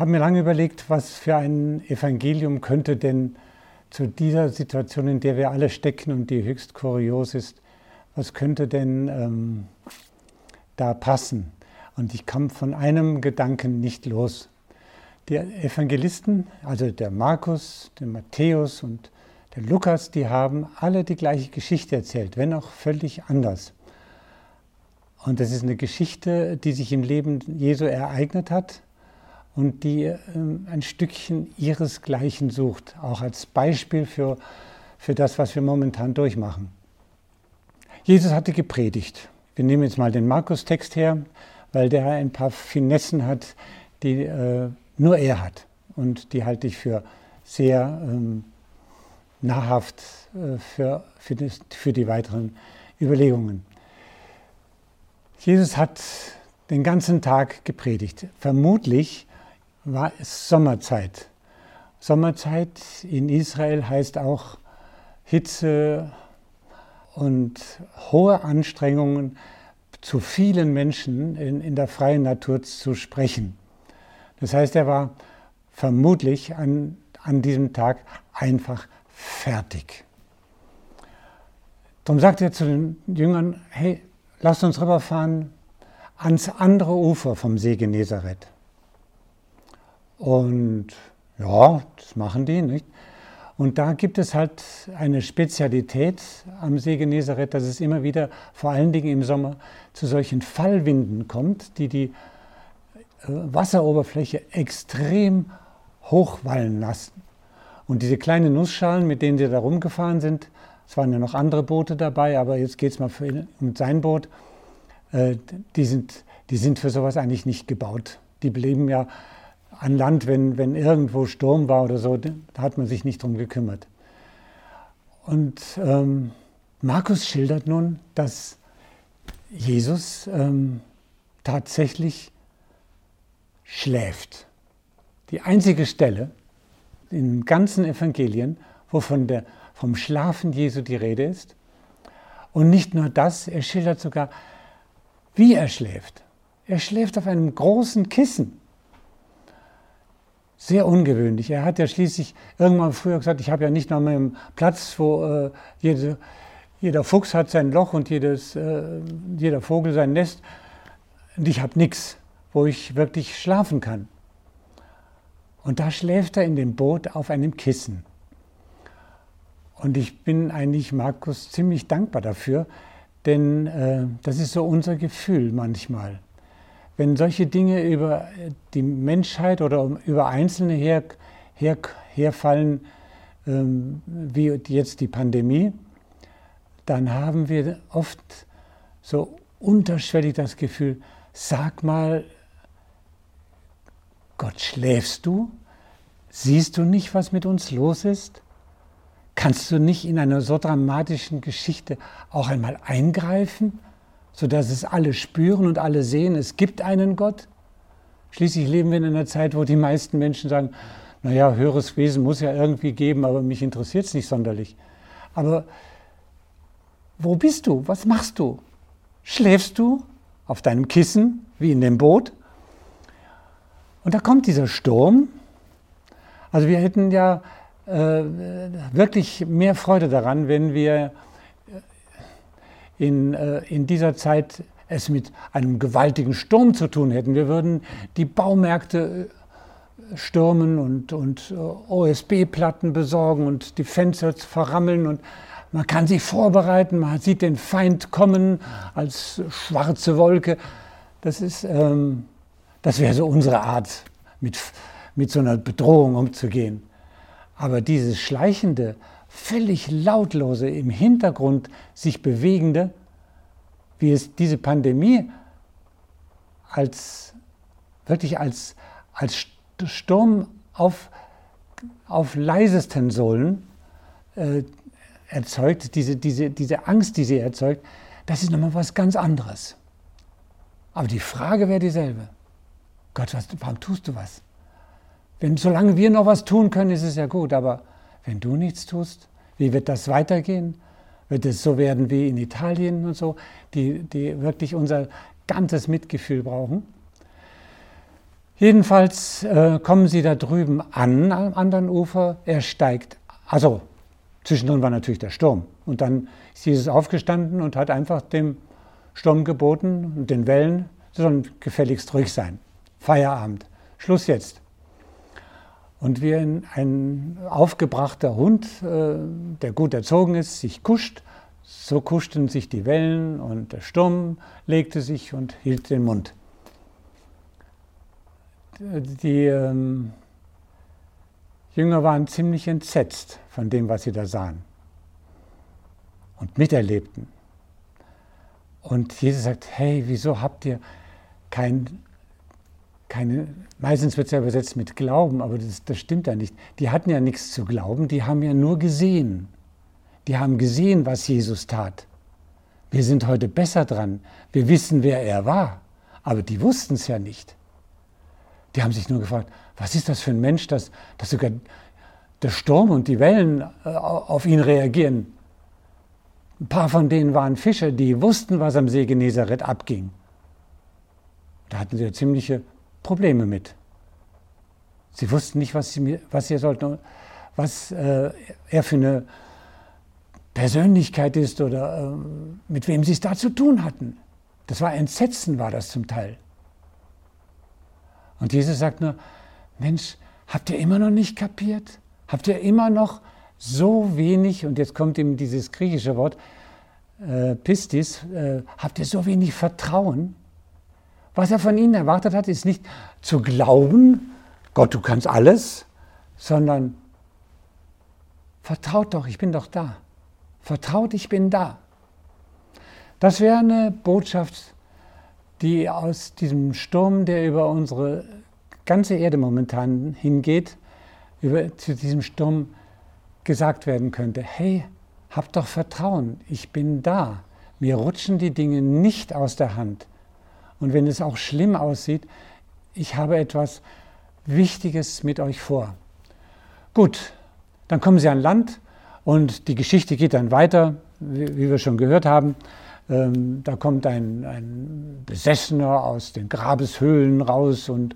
habe mir lange überlegt, was für ein Evangelium könnte denn zu dieser Situation, in der wir alle stecken und die höchst kurios ist, was könnte denn ähm, da passen? Und ich kam von einem Gedanken nicht los. Die Evangelisten, also der Markus, der Matthäus und der Lukas, die haben alle die gleiche Geschichte erzählt, wenn auch völlig anders. Und das ist eine Geschichte, die sich im Leben Jesu ereignet hat und die ähm, ein Stückchen ihresgleichen sucht, auch als Beispiel für, für das, was wir momentan durchmachen. Jesus hatte gepredigt. Wir nehmen jetzt mal den Markus-Text her, weil der ein paar Finessen hat, die äh, nur er hat. Und die halte ich für sehr ähm, nahrhaft äh, für, für, das, für die weiteren Überlegungen. Jesus hat den ganzen Tag gepredigt. Vermutlich war es Sommerzeit. Sommerzeit in Israel heißt auch Hitze und hohe Anstrengungen, zu vielen Menschen in, in der freien Natur zu sprechen. Das heißt, er war vermutlich an, an diesem Tag einfach fertig. Darum sagt er zu den Jüngern, hey, lasst uns rüberfahren ans andere Ufer vom See Genezareth. Und ja, das machen die, nicht? Und da gibt es halt eine Spezialität am See Genezareth, dass es immer wieder, vor allen Dingen im Sommer, zu solchen Fallwinden kommt, die die äh, Wasseroberfläche extrem hochwallen lassen. Und diese kleinen Nussschalen, mit denen sie da rumgefahren sind, es waren ja noch andere Boote dabei, aber jetzt geht es mal für, um sein Boot, äh, die, sind, die sind für sowas eigentlich nicht gebaut. Die blieben ja an Land, wenn, wenn irgendwo Sturm war oder so, da hat man sich nicht drum gekümmert. Und ähm, Markus schildert nun, dass Jesus ähm, tatsächlich schläft. Die einzige Stelle in den ganzen Evangelien, wo von der, vom Schlafen Jesu die Rede ist. Und nicht nur das, er schildert sogar, wie er schläft. Er schläft auf einem großen Kissen. Sehr ungewöhnlich. Er hat ja schließlich irgendwann früher gesagt, ich habe ja nicht noch mehr einen Platz, wo äh, jede, jeder Fuchs hat sein Loch und jedes, äh, jeder Vogel sein Nest. Und ich habe nichts, wo ich wirklich schlafen kann. Und da schläft er in dem Boot auf einem Kissen. Und ich bin eigentlich Markus ziemlich dankbar dafür, denn äh, das ist so unser Gefühl manchmal wenn solche Dinge über die Menschheit oder über Einzelne her, her, herfallen, ähm, wie jetzt die Pandemie, dann haben wir oft so unterschwellig das Gefühl, sag mal, Gott, schläfst du? Siehst du nicht, was mit uns los ist? Kannst du nicht in einer so dramatischen Geschichte auch einmal eingreifen? Sodass es alle spüren und alle sehen, es gibt einen Gott. Schließlich leben wir in einer Zeit, wo die meisten Menschen sagen, naja, höheres Wesen muss ja irgendwie geben, aber mich interessiert es nicht sonderlich. Aber wo bist du? Was machst du? Schläfst du auf deinem Kissen wie in dem Boot? Und da kommt dieser Sturm. Also wir hätten ja äh, wirklich mehr Freude daran, wenn wir in, äh, in dieser Zeit es mit einem gewaltigen Sturm zu tun hätten. Wir würden die Baumärkte äh, stürmen und, und äh, OSB-Platten besorgen und die Fenster verrammeln und man kann sich vorbereiten, man sieht den Feind kommen als schwarze Wolke. Das, ähm, das wäre so unsere Art, mit, mit so einer Bedrohung umzugehen. Aber dieses schleichende, völlig lautlose, im Hintergrund sich bewegende, wie es diese Pandemie als wirklich als, als Sturm auf, auf leisesten Sohlen äh, erzeugt, diese, diese, diese Angst, die sie erzeugt, das ist nochmal was ganz anderes. Aber die Frage wäre dieselbe. Gott, was, warum tust du was? Wenn, solange wir noch was tun können, ist es ja gut, aber wenn du nichts tust, wie wird das weitergehen? Wird es so werden wie in Italien und so, die, die wirklich unser ganzes Mitgefühl brauchen? Jedenfalls äh, kommen sie da drüben an, am anderen Ufer. Er steigt, also zwischendrin war natürlich der Sturm. Und dann ist Jesus aufgestanden und hat einfach dem Sturm geboten und den Wellen, sie sollen gefälligst ruhig sein. Feierabend. Schluss jetzt. Und wie ein, ein aufgebrachter Hund, äh, der gut erzogen ist, sich kuscht, so kuschten sich die Wellen und der Sturm legte sich und hielt den Mund. Die ähm, Jünger waren ziemlich entsetzt von dem, was sie da sahen und miterlebten. Und Jesus sagt, hey, wieso habt ihr kein keine, meistens wird es ja übersetzt mit Glauben, aber das, das stimmt ja nicht. Die hatten ja nichts zu glauben, die haben ja nur gesehen. Die haben gesehen, was Jesus tat. Wir sind heute besser dran. Wir wissen, wer er war. Aber die wussten es ja nicht. Die haben sich nur gefragt, was ist das für ein Mensch, dass, dass sogar der Sturm und die Wellen äh, auf ihn reagieren. Ein paar von denen waren Fischer, die wussten, was am See Genezareth abging. Da hatten sie ja ziemliche Probleme mit. Sie wussten nicht, was sie, was sie sollten, was äh, er für eine Persönlichkeit ist oder äh, mit wem sie es da zu tun hatten. Das war Entsetzen, war das zum Teil. Und Jesus sagt nur, Mensch, habt ihr immer noch nicht kapiert? Habt ihr immer noch so wenig, und jetzt kommt ihm dieses griechische Wort, äh, Pistis, äh, habt ihr so wenig Vertrauen? Was er von ihnen erwartet hat, ist nicht zu glauben, Gott, du kannst alles, sondern vertraut doch, ich bin doch da. Vertraut, ich bin da. Das wäre eine Botschaft, die aus diesem Sturm, der über unsere ganze Erde momentan hingeht, über, zu diesem Sturm gesagt werden könnte. Hey, hab doch Vertrauen, ich bin da. Mir rutschen die Dinge nicht aus der Hand. Und wenn es auch schlimm aussieht, ich habe etwas Wichtiges mit euch vor. Gut, dann kommen sie an Land und die Geschichte geht dann weiter, wie, wir schon gehört haben. Ähm, da kommt ein, ein, Besessener aus den Grabeshöhlen raus und,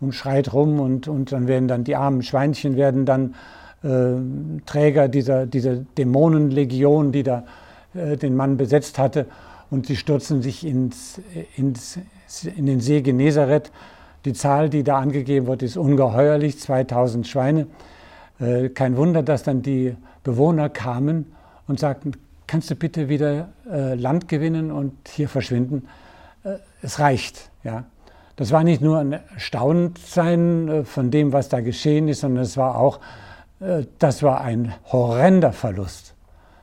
und schreit rum und, und dann werden dann die armen Schweinchen werden dann äh, Träger dieser, dieser Dämonenlegion, die da äh, den Mann besetzt hatte und sie stürzen sich ins, ins, in den See Genezareth. Die Zahl, die da angegeben wird, ist ungeheuerlich, 2000 Schweine. Äh, kein Wunder, dass dann die Bewohner kamen und sagten, kannst du bitte wieder äh, Land gewinnen und hier verschwinden? Äh, es reicht. Ja. Das war nicht nur ein Erstauntsein von dem, was da geschehen ist, sondern es war auch, das war ein horrender Verlust.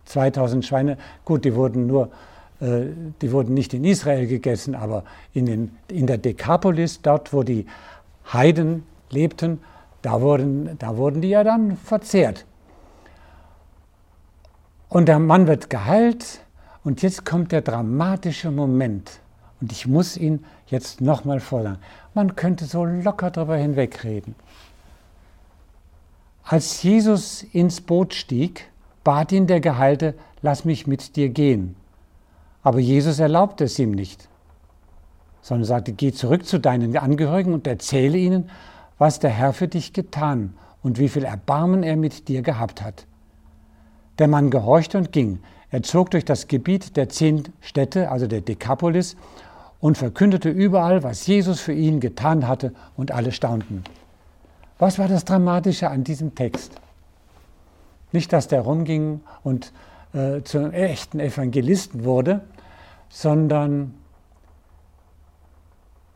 2000 Schweine, gut, die wurden nur die wurden nicht in Israel gegessen, aber in, den, in der Dekapolis, dort wo die Heiden lebten, da wurden, da wurden die ja dann verzehrt. Und der Mann wird geheilt und jetzt kommt der dramatische Moment. Und ich muss ihn jetzt nochmal fordern. Man könnte so locker darüber hinwegreden. Als Jesus ins Boot stieg, bat ihn der Geheilte, lass mich mit dir gehen. Aber Jesus erlaubte es ihm nicht, sondern sagte, geh zurück zu deinen Angehörigen und erzähle ihnen, was der Herr für dich getan und wie viel Erbarmen er mit dir gehabt hat. Der Mann gehorchte und ging. Er zog durch das Gebiet der zehn Städte, also der Dekapolis, und verkündete überall, was Jesus für ihn getan hatte, und alle staunten. Was war das Dramatische an diesem Text? Nicht, dass der rumging und äh, zum echten Evangelisten wurde, sondern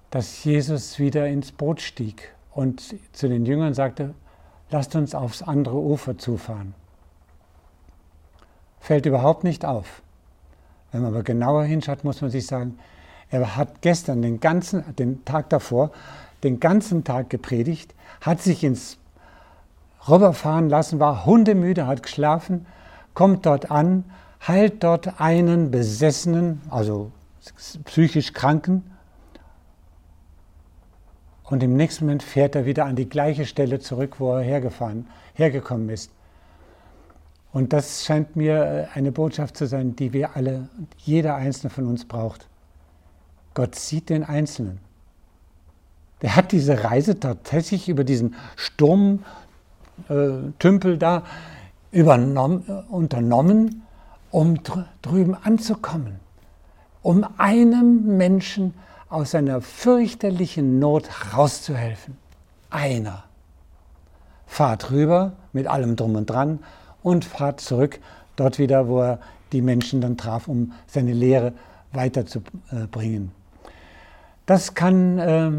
dass Jesus wieder ins Boot stieg und zu den Jüngern sagte, lasst uns aufs andere Ufer zufahren. Fällt überhaupt nicht auf. Wenn man aber genauer hinschaut, muss man sich sagen, er hat gestern den ganzen, den Tag davor, den ganzen Tag gepredigt, hat sich ins Rüberfahren lassen, war hundemüde, hat geschlafen, kommt dort an, heilt dort einen Besessenen, also psychisch Kranken, und im nächsten Moment fährt er wieder an die gleiche Stelle zurück, wo er hergefahren, hergekommen ist. Und das scheint mir äh, eine Botschaft zu sein, die wir alle, jeder einzelne von uns braucht. Gott sieht den Einzelnen. Der hat diese Reise tatsächlich über diesen Sturmtümpel da unternommen, um drüben anzukommen, um einem Menschen aus seiner fürchterlichen Not rauszuhelfen. Einer. Fahrt rüber mit allem drum und dran und fahrt zurück, dort wieder, wo er die Menschen dann traf, um seine Lehre weiterzubringen. Das kann äh,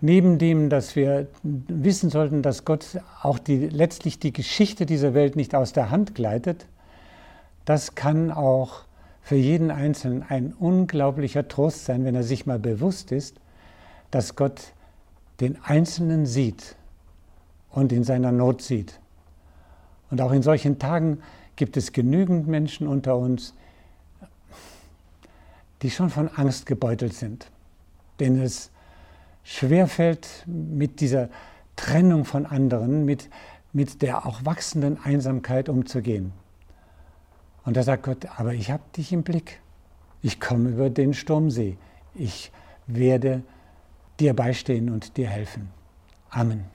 neben dem, dass wir wissen sollten, dass Gott auch die, letztlich die Geschichte dieser Welt nicht aus der Hand gleitet, das kann auch für jeden Einzelnen ein unglaublicher Trost sein, wenn er sich mal bewusst ist, dass Gott den Einzelnen sieht und in seiner Not sieht. Und auch in solchen Tagen gibt es genügend Menschen unter uns, die schon von Angst gebeutelt sind, denen es schwerfällt, mit dieser Trennung von anderen, mit, mit der auch wachsenden Einsamkeit umzugehen. Und da sagt Gott, aber ich habe dich im Blick. Ich komme über den Sturmsee. Ich werde dir beistehen und dir helfen. Amen.